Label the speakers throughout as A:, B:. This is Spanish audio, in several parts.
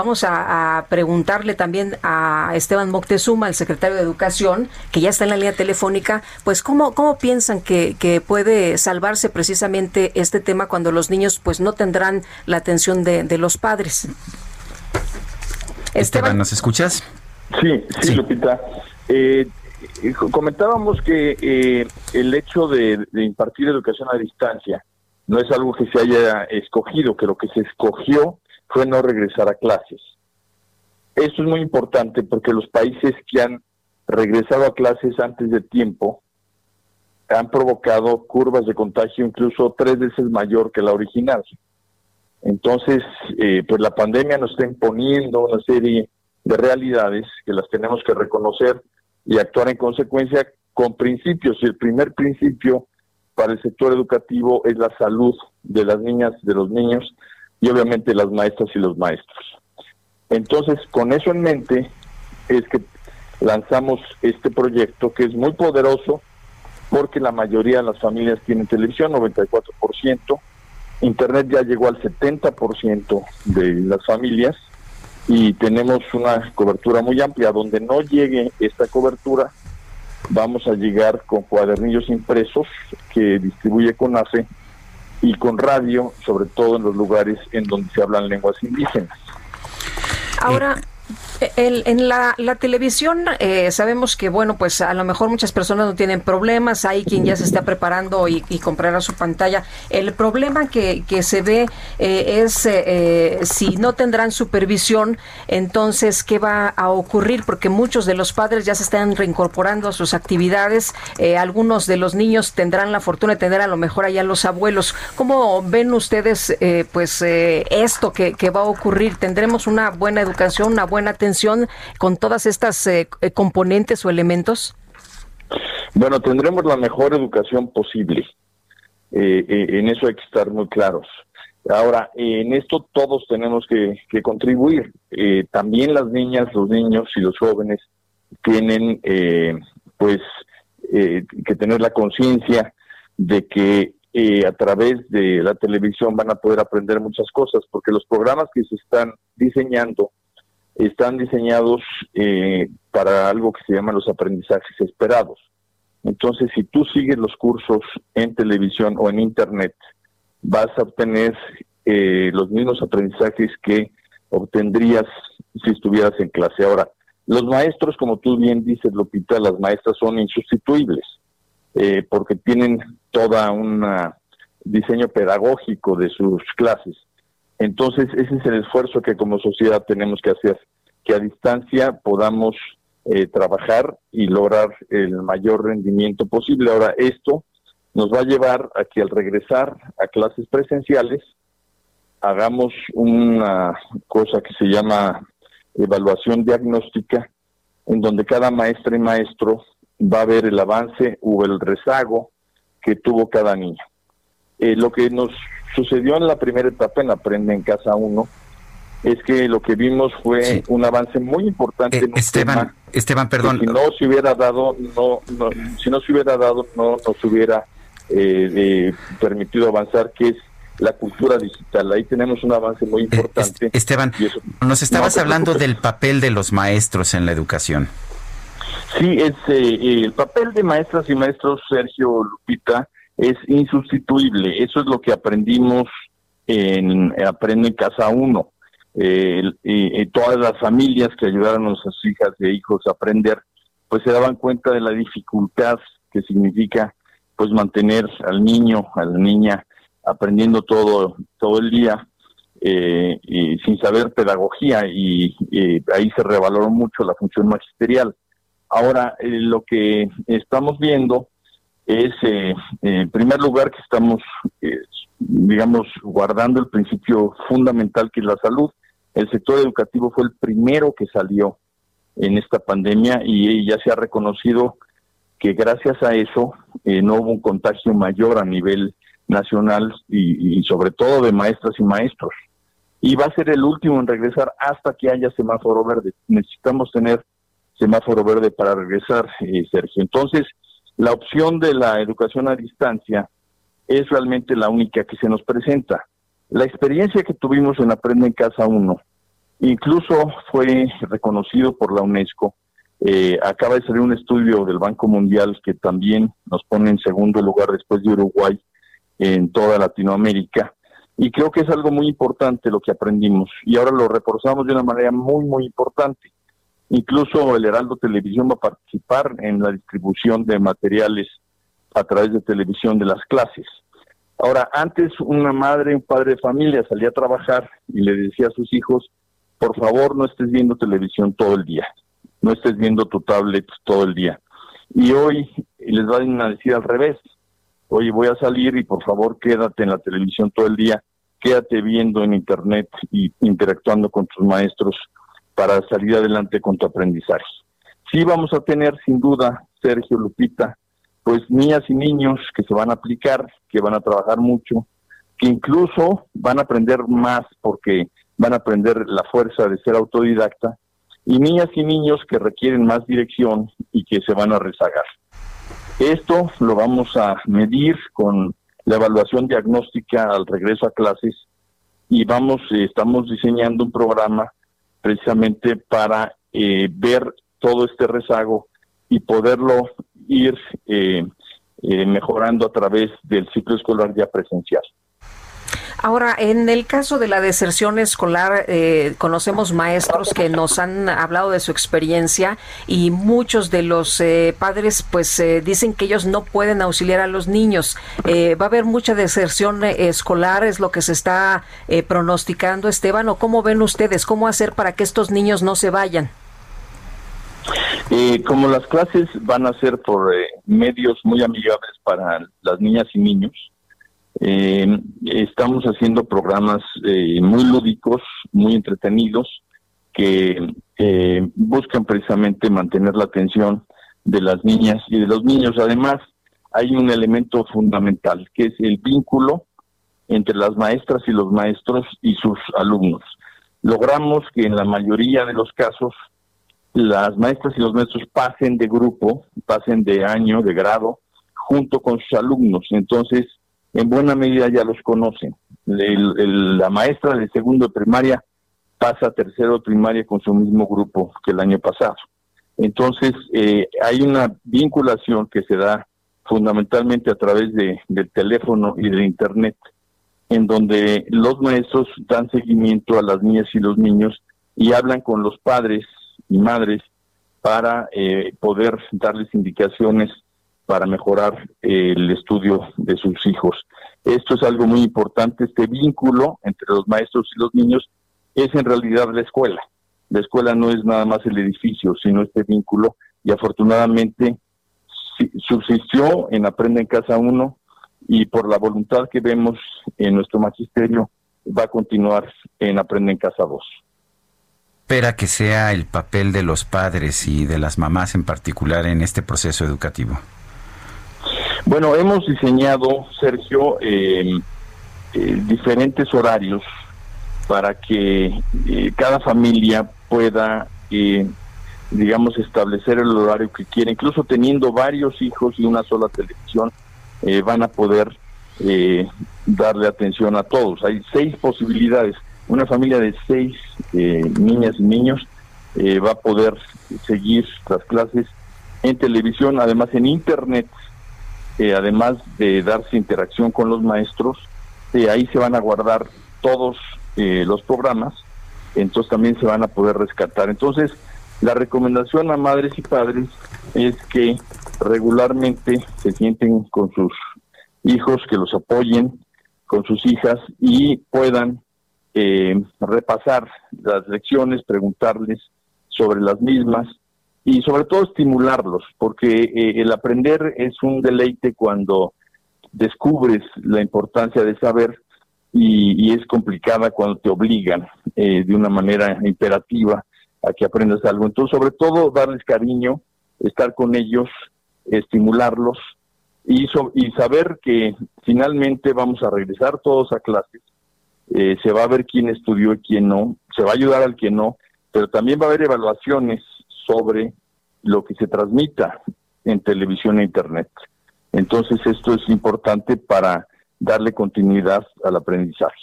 A: Vamos a, a, preguntarle también a Esteban Moctezuma, el secretario de Educación, que ya está en la línea telefónica, pues cómo, cómo piensan que, que puede salvarse precisamente este tema cuando los niños pues no tendrán la atención de, de los padres.
B: Esteban, ¿nos escuchas?
C: Sí, sí, Lupita. Eh, comentábamos que eh, el hecho de, de, impartir educación a distancia no es algo que se haya escogido, que lo que se escogió fue no regresar a clases. Eso es muy importante porque los países que han regresado a clases antes de tiempo han provocado curvas de contagio incluso tres veces mayor que la original. Entonces, eh, pues la pandemia nos está imponiendo una serie de realidades que las tenemos que reconocer y actuar en consecuencia con principios. Y el primer principio para el sector educativo es la salud de las niñas, de los niños y obviamente las maestras y los maestros. Entonces, con eso en mente, es que lanzamos este proyecto que es muy poderoso porque la mayoría de las familias tienen televisión, 94%, Internet ya llegó al 70% de las familias y tenemos una cobertura muy amplia. Donde no llegue esta cobertura, vamos a llegar con cuadernillos impresos que distribuye CONAFE y con radio, sobre todo en los lugares en donde se hablan lenguas indígenas.
A: El, en la, la televisión eh, sabemos que, bueno, pues a lo mejor muchas personas no tienen problemas, hay quien ya se está preparando y, y comprará su pantalla. El problema que, que se ve eh, es eh, si no tendrán supervisión, entonces, ¿qué va a ocurrir? Porque muchos de los padres ya se están reincorporando a sus actividades, algunos de los niños tendrán la fortuna de tener a lo mejor allá los abuelos. ¿Cómo ven ustedes, pues, esto que, que va a ocurrir? ¿Tendremos una buena educación, una buena atención? con todas estas eh, eh, componentes o elementos?
C: Bueno, tendremos la mejor educación posible. Eh, en eso hay que estar muy claros. Ahora, en esto todos tenemos que, que contribuir. también las niñas, los niños y los jóvenes tienen, pues, que tener la conciencia de que a través de la televisión van a poder aprender muchas cosas, porque los programas que se están diseñando están diseñados eh, para algo que se llama los aprendizajes esperados. Entonces, si tú sigues los cursos en televisión o en internet, vas a obtener eh, los mismos aprendizajes que obtendrías si estuvieras en clase. Ahora, los maestros, como tú bien dices, Lupita, las maestras son insustituibles eh, porque tienen toda un diseño pedagógico de sus clases. Entonces, ese es el esfuerzo que como sociedad tenemos que hacer, que a distancia podamos eh, trabajar y lograr el mayor rendimiento posible. Ahora, esto nos va a llevar a que al regresar a clases presenciales, hagamos una cosa que se llama evaluación diagnóstica, en donde cada maestra y maestro va a ver el avance o el rezago que tuvo cada niño. Eh, lo que nos sucedió en la primera etapa en Aprende en Casa 1 es que lo que vimos fue un avance muy importante
B: eh, Esteban, Esteban, perdón.
C: Si no se hubiera dado, no, si no se hubiera dado, no nos hubiera eh, permitido avanzar, que es la cultura digital. Ahí tenemos un avance muy importante.
B: Esteban, nos estabas hablando del papel de los maestros en la educación.
C: Sí, es el papel de maestras y maestros, Sergio Lupita, es insustituible. Eso es lo que aprendimos en Aprende en Casa 1. Eh, todas las familias que ayudaron a sus hijas e hijos a aprender, pues se daban cuenta de la dificultad que significa pues mantener al niño, a la niña aprendiendo todo todo el día eh, y sin saber pedagogía y, ahí se revaloró mucho la función magisterial. Ahora eh, lo que estamos viendo es, eh, en primer lugar, que estamos eh, digamos, guardando el principio fundamental que es la salud. El sector educativo fue el primero que salió en esta pandemia y ya se ha reconocido que gracias a eso eh, no hubo un contagio mayor a nivel nacional y, sobre todo de maestras y maestros. Y va a ser el último en regresar hasta que haya semáforo verde. Necesitamos tener semáforo verde para regresar, eh, Sergio. Entonces, la opción de la educación a distancia es realmente la única que se nos presenta. La experiencia que tuvimos en Aprende en Casa 1 incluso fue reconocido por la UNESCO. Eh, acaba de salir un estudio del Banco Mundial que también nos pone en segundo lugar después de Uruguay en toda Latinoamérica. Y creo que es algo muy importante lo que aprendimos y ahora lo reforzamos de una manera muy, muy importante. Incluso el Heraldo Televisión va a participar en la distribución de materiales a través de televisión de las clases. Ahora, antes una madre, un padre de familia salía a trabajar y le decía a sus hijos, por favor no estés viendo televisión todo el día, no estés viendo tu tablet todo el día. Y hoy les van a decir al revés, oye, voy a salir y por favor quédate en la televisión todo el día, quédate viendo en internet y interactuando con tus maestros para salir adelante con tu aprendizaje. Sí vamos a tener sin duda, Sergio Lupita, pues niñas y niños que se van a aplicar, que van a trabajar mucho, que incluso van a aprender más porque van a aprender la fuerza de ser autodidacta, y niñas y niños que requieren más dirección y que se van a rezagar. Esto lo vamos a medir con la evaluación diagnóstica al regreso a clases y vamos, estamos diseñando un programa precisamente para eh, ver todo este rezago y poderlo ir eh, mejorando a través del ciclo escolar ya presencial.
A: Ahora, en el caso de la deserción escolar, eh, conocemos maestros que nos han hablado de su experiencia y muchos de los eh, padres pues eh, dicen que ellos no pueden auxiliar a los niños. ¿Va a haber mucha deserción escolar? ¿Es lo que se está pronosticando, Esteban? ¿O cómo ven ustedes? ¿Cómo hacer para que estos niños no se vayan?
C: como las clases van a ser por medios muy amigables para las niñas y niños, eh, estamos haciendo programas eh, muy lúdicos, muy entretenidos, que eh, buscan precisamente mantener la atención de las niñas y de los niños. Además, hay un elemento fundamental, que es el vínculo entre las maestras y los maestros y sus alumnos. Logramos que en la mayoría de los casos las maestras y los maestros pasen de grupo, pasen de año, de grado, junto con sus alumnos. Entonces, en buena medida ya los conocen. la maestra de segundo primaria pasa a tercero primaria con su mismo grupo que el año pasado. Entonces, eh, hay una vinculación que se da fundamentalmente a través de, del teléfono y de Internet, en donde los maestros dan seguimiento a las niñas y los niños y hablan con los padres y madres para eh, poder darles indicaciones para mejorar el estudio de sus hijos. Esto es algo muy importante, este vínculo entre los maestros y los niños es en realidad la escuela. La escuela no es nada más el edificio, sino este vínculo y afortunadamente subsistió en Aprende en Casa 1 y por la voluntad que vemos en nuestro magisterio va a continuar en Aprende en Casa 2
B: espera que sea el papel de los padres y de las mamás en particular en este proceso educativo?
C: Bueno, hemos diseñado, Sergio, eh, eh, diferentes horarios para que eh, cada familia pueda, digamos, establecer el horario que quiera. Incluso teniendo varios hijos y una sola televisión, van a poder darle atención a todos. Hay seis posibilidades. Una familia de seis niñas y niños va a poder seguir las clases en televisión, además en internet además de darse interacción con los maestros, eh, ahí se van a guardar todos eh, los programas, entonces también se van a poder rescatar. Entonces, la recomendación a madres y padres es que regularmente se sienten con sus hijos, que los apoyen con sus hijas y puedan eh, repasar las lecciones, preguntarles sobre las mismas y sobre todo estimularlos, porque eh, el aprender es un deleite cuando descubres la importancia de saber y, es complicada cuando te obligan eh, de una manera imperativa a que aprendas algo. Entonces, sobre todo, darles cariño, estar con ellos, estimularlos y, y saber que finalmente vamos a regresar todos a clases, eh, se va a ver quién estudió y quién no, se va a ayudar al que no, pero también va a haber evaluaciones sobre lo que se transmita en televisión e internet. Entonces esto es importante para darle continuidad al aprendizaje.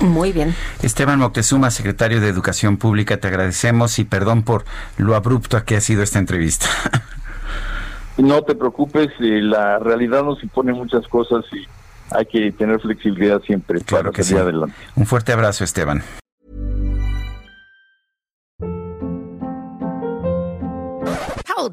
A: Muy bien.
B: Esteban Moctezuma, secretario de Educación Pública, te agradecemos y perdón por lo abrupto que ha sido esta entrevista.
C: No te preocupes, eh, la realidad nos impone muchas cosas y hay que tener flexibilidad siempre
B: claro para que sí. adelante. Un fuerte abrazo, Esteban.